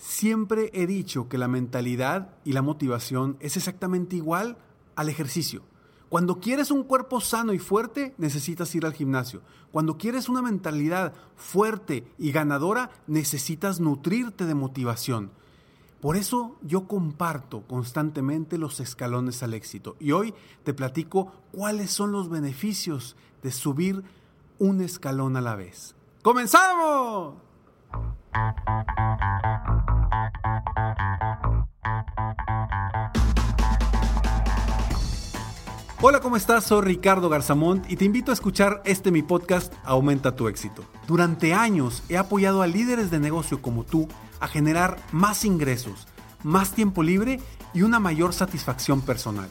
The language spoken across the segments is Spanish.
Siempre he dicho que la mentalidad y la motivación es exactamente igual al ejercicio. Cuando quieres un cuerpo sano y fuerte, necesitas ir al gimnasio. Cuando quieres una mentalidad fuerte y ganadora, necesitas nutrirte de motivación. Por eso yo comparto constantemente los escalones al éxito. Y hoy te platico cuáles son los beneficios de subir un escalón a la vez. ¡Comenzamos! Hola, ¿cómo estás? Soy Ricardo Garzamont y te invito a escuchar este mi podcast Aumenta tu éxito. Durante años he apoyado a líderes de negocio como tú a generar más ingresos, más tiempo libre y una mayor satisfacción personal.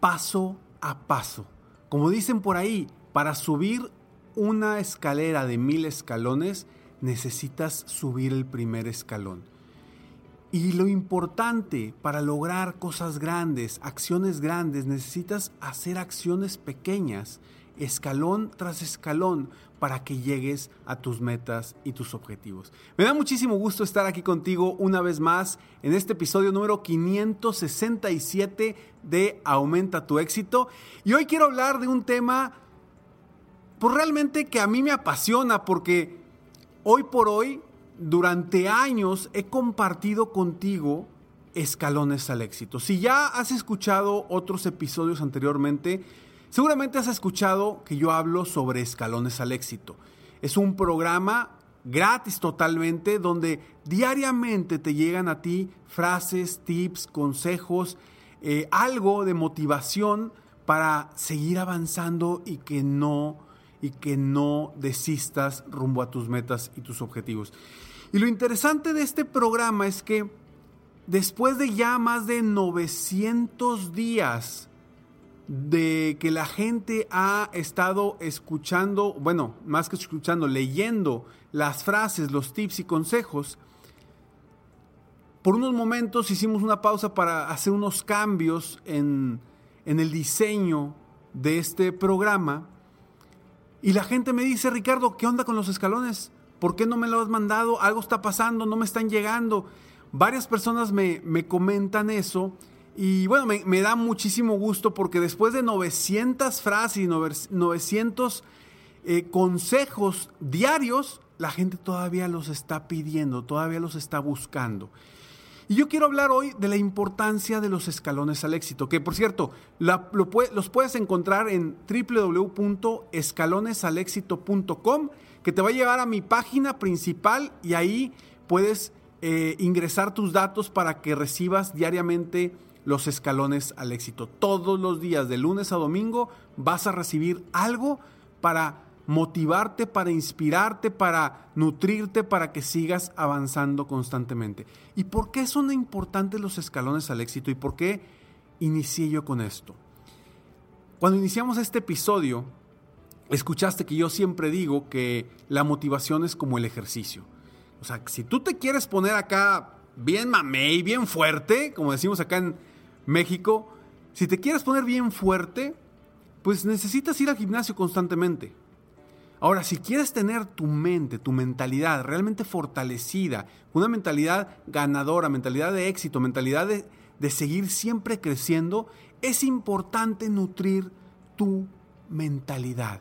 paso a paso. Como dicen por ahí, para subir una escalera de mil escalones necesitas subir el primer escalón. Y lo importante para lograr cosas grandes, acciones grandes, necesitas hacer acciones pequeñas, escalón tras escalón, para que llegues a tus metas y tus objetivos. Me da muchísimo gusto estar aquí contigo una vez más en este episodio número 567 de Aumenta tu éxito. Y hoy quiero hablar de un tema, pues realmente que a mí me apasiona porque hoy por hoy durante años he compartido contigo escalones al éxito. Si ya has escuchado otros episodios anteriormente, seguramente has escuchado que yo hablo sobre escalones al éxito. Es un programa gratis totalmente donde diariamente te llegan a ti frases, tips, consejos, eh, algo de motivación para seguir avanzando y que no y que no desistas rumbo a tus metas y tus objetivos. Y lo interesante de este programa es que después de ya más de 900 días de que la gente ha estado escuchando, bueno, más que escuchando, leyendo las frases, los tips y consejos, por unos momentos hicimos una pausa para hacer unos cambios en, en el diseño de este programa y la gente me dice, Ricardo, ¿qué onda con los escalones? ¿Por qué no me lo has mandado? Algo está pasando, no me están llegando. Varias personas me, comentan eso y bueno, me, da muchísimo gusto porque después de 900 frases y 900 eh, consejos diarios, la gente todavía los está pidiendo, todavía los está buscando. Y yo quiero hablar hoy de la importancia de los escalones al éxito, que por cierto, los puedes encontrar en www.escalonesalexito.com que te va a llevar a mi página principal y ahí puedes eh, ingresar tus datos para que recibas diariamente los escalones al éxito. Todos los días, de lunes a domingo, vas a recibir algo para motivarte, para inspirarte, para nutrirte, para que sigas avanzando constantemente. ¿Y por qué son importantes los escalones al éxito? ¿Y por qué inicié yo con esto? Cuando iniciamos este episodio, escuchaste que yo siempre digo que la motivación es como el ejercicio. O sea, si tú te quieres poner acá bien mamey, bien fuerte, como decimos acá en México, si te quieres poner bien fuerte, pues necesitas ir al gimnasio constantemente. Ahora, si quieres tener tu mente, tu mentalidad realmente fortalecida, una mentalidad ganadora, mentalidad de éxito, mentalidad de, de seguir siempre creciendo, es importante nutrir tu mentalidad.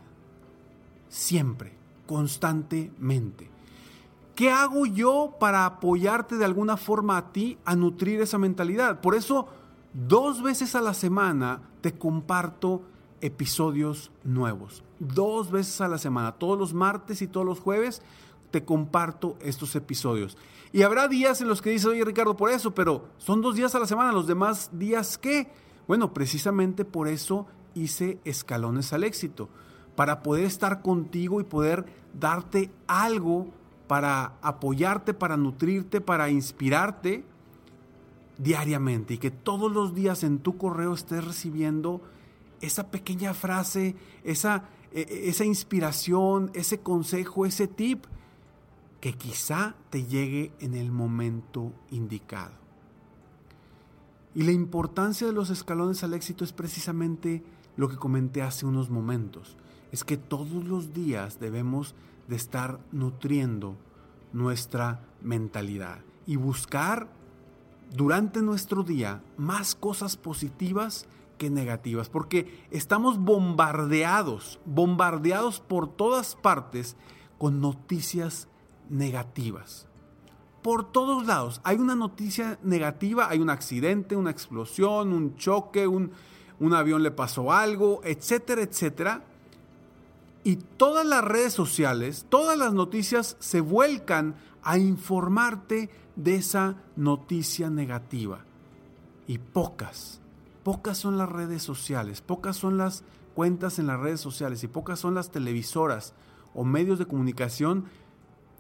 Siempre, constantemente. ¿Qué hago yo para apoyarte de alguna forma a ti a nutrir esa mentalidad? Por eso, dos veces a la semana te comparto episodios nuevos. Dos veces a la semana, todos los martes y todos los jueves, te comparto estos episodios. Y habrá días en los que dices, oye Ricardo, por eso, pero son dos días a la semana, los demás días qué? Bueno, precisamente por eso hice escalones al éxito, para poder estar contigo y poder darte algo para apoyarte, para nutrirte, para inspirarte diariamente y que todos los días en tu correo estés recibiendo esa pequeña frase, esa, e, e, esa inspiración, ese consejo, ese tip que quizá te llegue en el momento indicado. Y la importancia de los escalones al éxito es precisamente lo que comenté hace unos momentos. Es que todos los días debemos de estar nutriendo nuestra mentalidad y buscar durante nuestro día más cosas positivas que negativas, porque estamos bombardeados, bombardeados por todas partes con noticias negativas. Por todos lados hay una noticia negativa, hay un accidente, una explosión, un choque, un, un avión le pasó algo, etcétera, etcétera. Y todas las redes sociales, todas las noticias se vuelcan a informarte de esa noticia negativa. Y pocas, pocas son las redes sociales, pocas son las cuentas en las redes sociales y pocas son las televisoras o medios de comunicación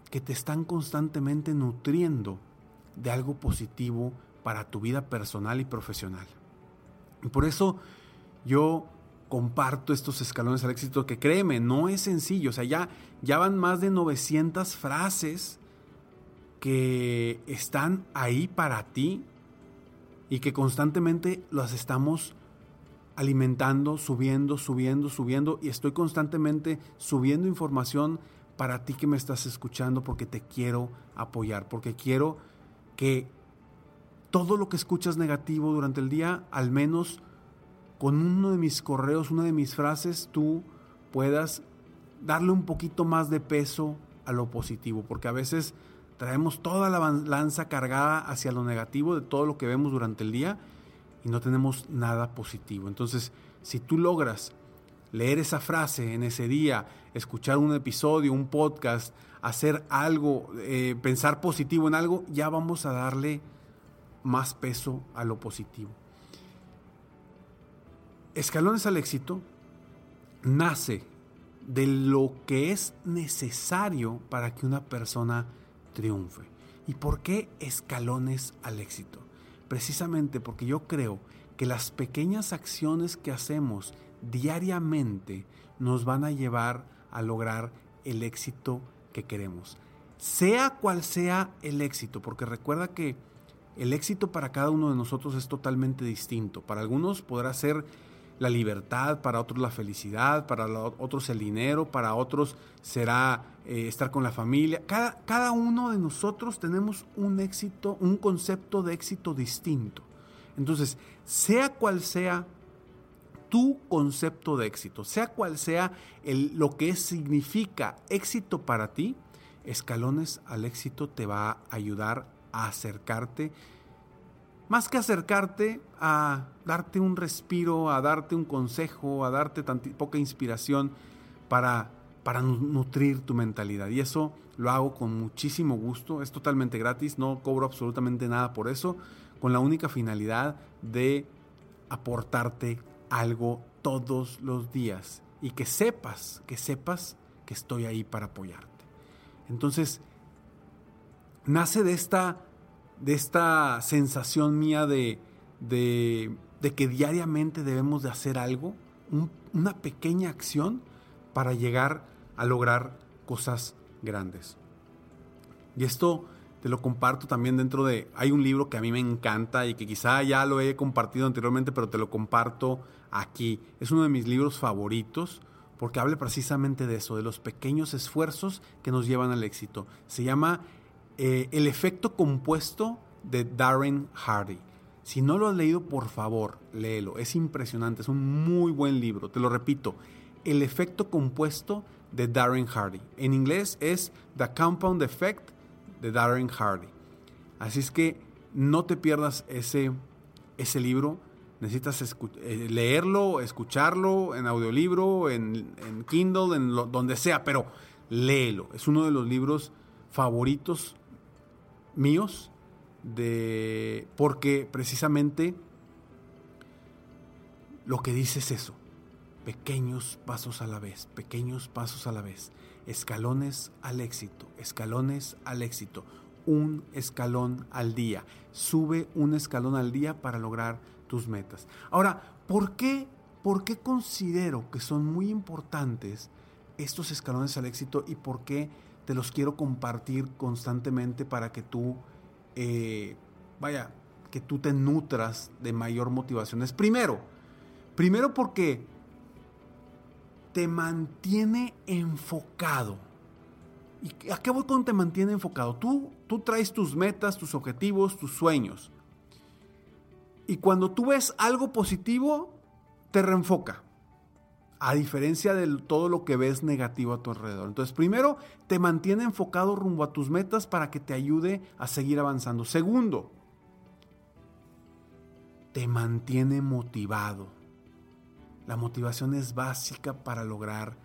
que te están constantemente nutriendo de algo positivo para tu vida personal y profesional. Y por eso yo comparto estos escalones al éxito que créeme, no es sencillo. O sea, ya, ya van más de 900 frases que están ahí para ti y que constantemente las estamos alimentando, subiendo, subiendo, subiendo y estoy constantemente subiendo información para ti que me estás escuchando porque te quiero apoyar, porque quiero que todo lo que escuchas negativo durante el día, al menos con uno de mis correos, una de mis frases, tú puedas darle un poquito más de peso a lo positivo, porque a veces traemos toda la lanza cargada hacia lo negativo de todo lo que vemos durante el día y no tenemos nada positivo. Entonces, si tú logras leer esa frase en ese día, escuchar un episodio, un podcast, hacer algo, eh, pensar positivo en algo, ya vamos a darle más peso a lo positivo. Escalones al éxito nace de lo que es necesario para que una persona triunfe. ¿Y por qué escalones al éxito? Precisamente porque yo creo que las pequeñas acciones que hacemos diariamente nos van a llevar a lograr el éxito que queremos. Sea cual sea el éxito, porque recuerda que el éxito para cada uno de nosotros es totalmente distinto. Para algunos podrá ser la libertad, para otros la felicidad, para otros el dinero, para otros será eh, estar con la familia. Cada, cada uno de nosotros tenemos un éxito, un concepto de éxito distinto. Entonces, sea cual sea tu concepto de éxito, sea cual sea el, lo que significa éxito para ti, escalones al éxito te va a ayudar a acercarte más que acercarte a darte un respiro, a darte un consejo, a darte poca inspiración para, para nutrir tu mentalidad. Y eso lo hago con muchísimo gusto, es totalmente gratis, no cobro absolutamente nada por eso, con la única finalidad de aportarte algo todos los días y que sepas, que sepas que estoy ahí para apoyarte. Entonces, nace de esta de esta sensación mía de, de, que diariamente debemos de hacer algo, una pequeña acción para llegar a lograr cosas grandes. Y esto te lo comparto también dentro de... Hay un libro que a mí me encanta y que quizá ya lo he compartido anteriormente, pero te lo comparto aquí. Es uno de mis libros favoritos porque habla precisamente de eso, de los pequeños esfuerzos que nos llevan al éxito. Se llama eh, El efecto compuesto de Darren Hardy. Si no lo has leído, por favor, léelo. Es impresionante, es un muy buen libro. Te lo repito, El efecto compuesto de Darren Hardy. En inglés es The Compound Effect de Darren Hardy. Así es que no te pierdas ese, ese libro. Necesitas eh, leerlo, escucharlo en audiolibro, en, en Kindle, en donde sea, pero léelo. Es uno de los libros favoritos míos de porque precisamente lo que dice es eso. Pequeños pasos a la vez, pequeños pasos a la vez escalones al éxito, escalones al éxito, un escalón al día. Sube un escalón al día para lograr tus metas. Ahora, ¿por qué, por qué considero que son muy importantes estos escalones al éxito y por qué te los quiero compartir constantemente para que tú, eh, vaya, que tú te nutras de mayor motivación? Es primero, primero porque te mantiene enfocado. ¿Y a qué voy con te mantiene enfocado? Tú, tú traes tus metas, tus objetivos, tus sueños. Y cuando tú ves algo positivo, te reenfoca. A diferencia de todo lo que ves negativo a tu alrededor. Entonces, primero, te mantiene enfocado rumbo a tus metas para que te ayude a seguir avanzando. Segundo, te mantiene motivado. La motivación es básica para lograr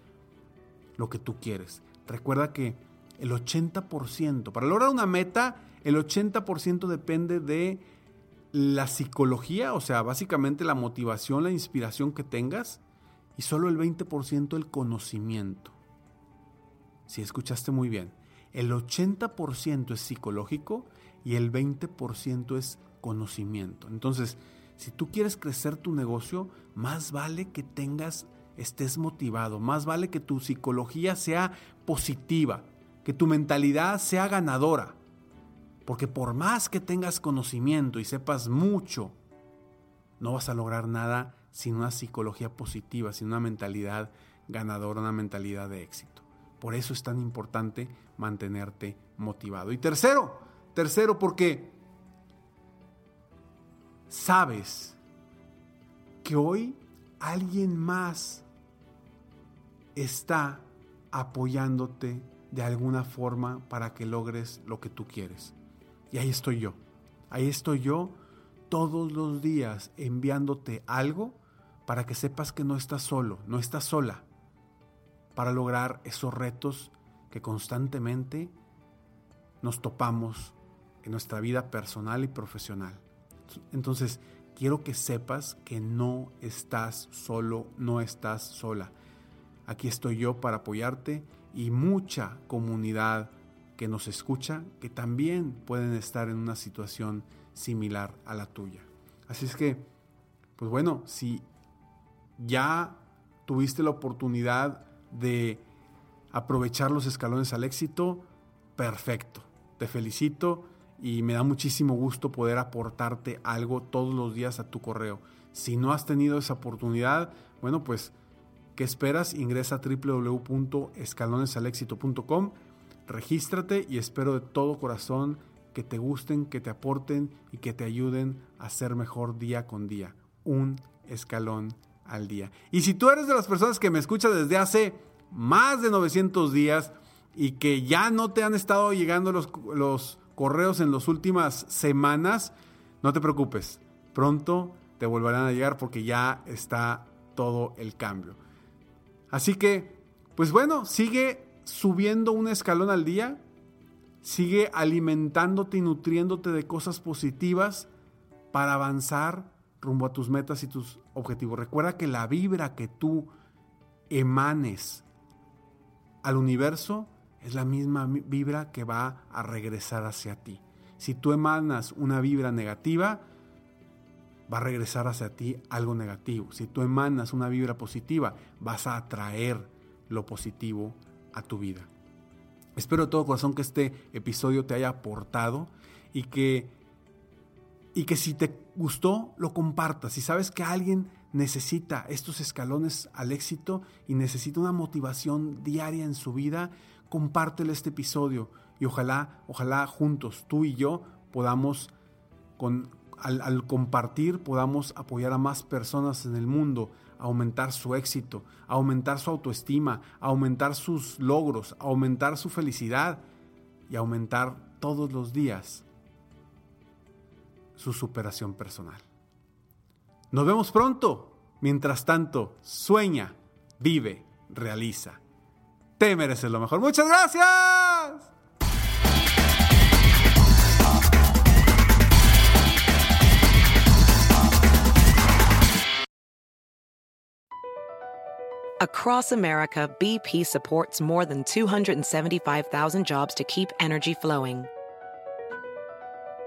lo que tú quieres. Recuerda que el 80%, para lograr una meta, el 80% depende de la psicología, o sea, básicamente la motivación, la inspiración que tengas, y solo el 20% el conocimiento. Si escuchaste muy bien, el 80% es psicológico y el 20% es conocimiento. Entonces, si tú quieres crecer tu negocio, más vale que tengas, estés motivado, más vale que tu psicología sea positiva, que tu mentalidad sea ganadora. Porque por más que tengas conocimiento y sepas mucho, no vas a lograr nada sin una psicología positiva, sin una mentalidad ganadora, una mentalidad de éxito. Por eso es tan importante mantenerte motivado. Y tercero, tercero porque sabes que hoy alguien más está apoyándote de alguna forma para que logres lo que tú quieres. Y ahí estoy yo. Ahí estoy yo todos los días enviándote algo para que sepas que no estás solo, no estás sola, para lograr esos retos que constantemente nos topamos en nuestra vida personal y profesional. Entonces, quiero que sepas que no estás solo, no estás sola. Aquí estoy yo para apoyarte y mucha comunidad que nos escucha que también pueden estar en una situación similar a la tuya. Así es que, pues bueno, si ya tuviste la oportunidad de aprovechar los escalones al éxito, perfecto. Te felicito y me da muchísimo gusto poder aportarte algo todos los días a tu correo. Si no has tenido esa oportunidad, bueno, pues, ¿qué esperas? Ingresa a www.escalonesalexito.com, regístrate y espero de todo corazón que te gusten, que te aporten y que te ayuden a ser mejor día con día. Un escalón al día. Y si tú eres de las personas que me escuchas desde hace más de 900 días y que ya no te han estado llegando los, los correos en las últimas semanas, no te preocupes, pronto te volverán a llegar porque ya está todo el cambio. Así que, pues bueno, sigue subiendo un escalón al día, sigue alimentándote y nutriéndote de cosas positivas para avanzar rumbo a tus metas y tus objetivos. Recuerda que la vibra que tú emanes al universo es la misma vibra que va a regresar hacia ti. Si tú emanas una vibra negativa, va a regresar hacia ti algo negativo. Si tú emanas una vibra positiva, vas a atraer lo positivo a tu vida. Espero de todo corazón que este episodio te haya aportado y que, y que si te gustó, lo compartas. Si sabes que alguien necesita estos escalones al éxito y necesita una motivación diaria en su vida, compártele este episodio y ojalá, ojalá juntos, tú y yo, podamos, con, al, al compartir, podamos apoyar a más personas en el mundo aumentar su éxito, aumentar su autoestima, aumentar sus logros, aumentar su felicidad y aumentar todos los días su superación personal. Nos vemos pronto. Mientras tanto, sueña, vive, realiza. Te mereces lo mejor. Muchas gracias. Across America, BP supports more than 275,000 jobs to keep energy flowing.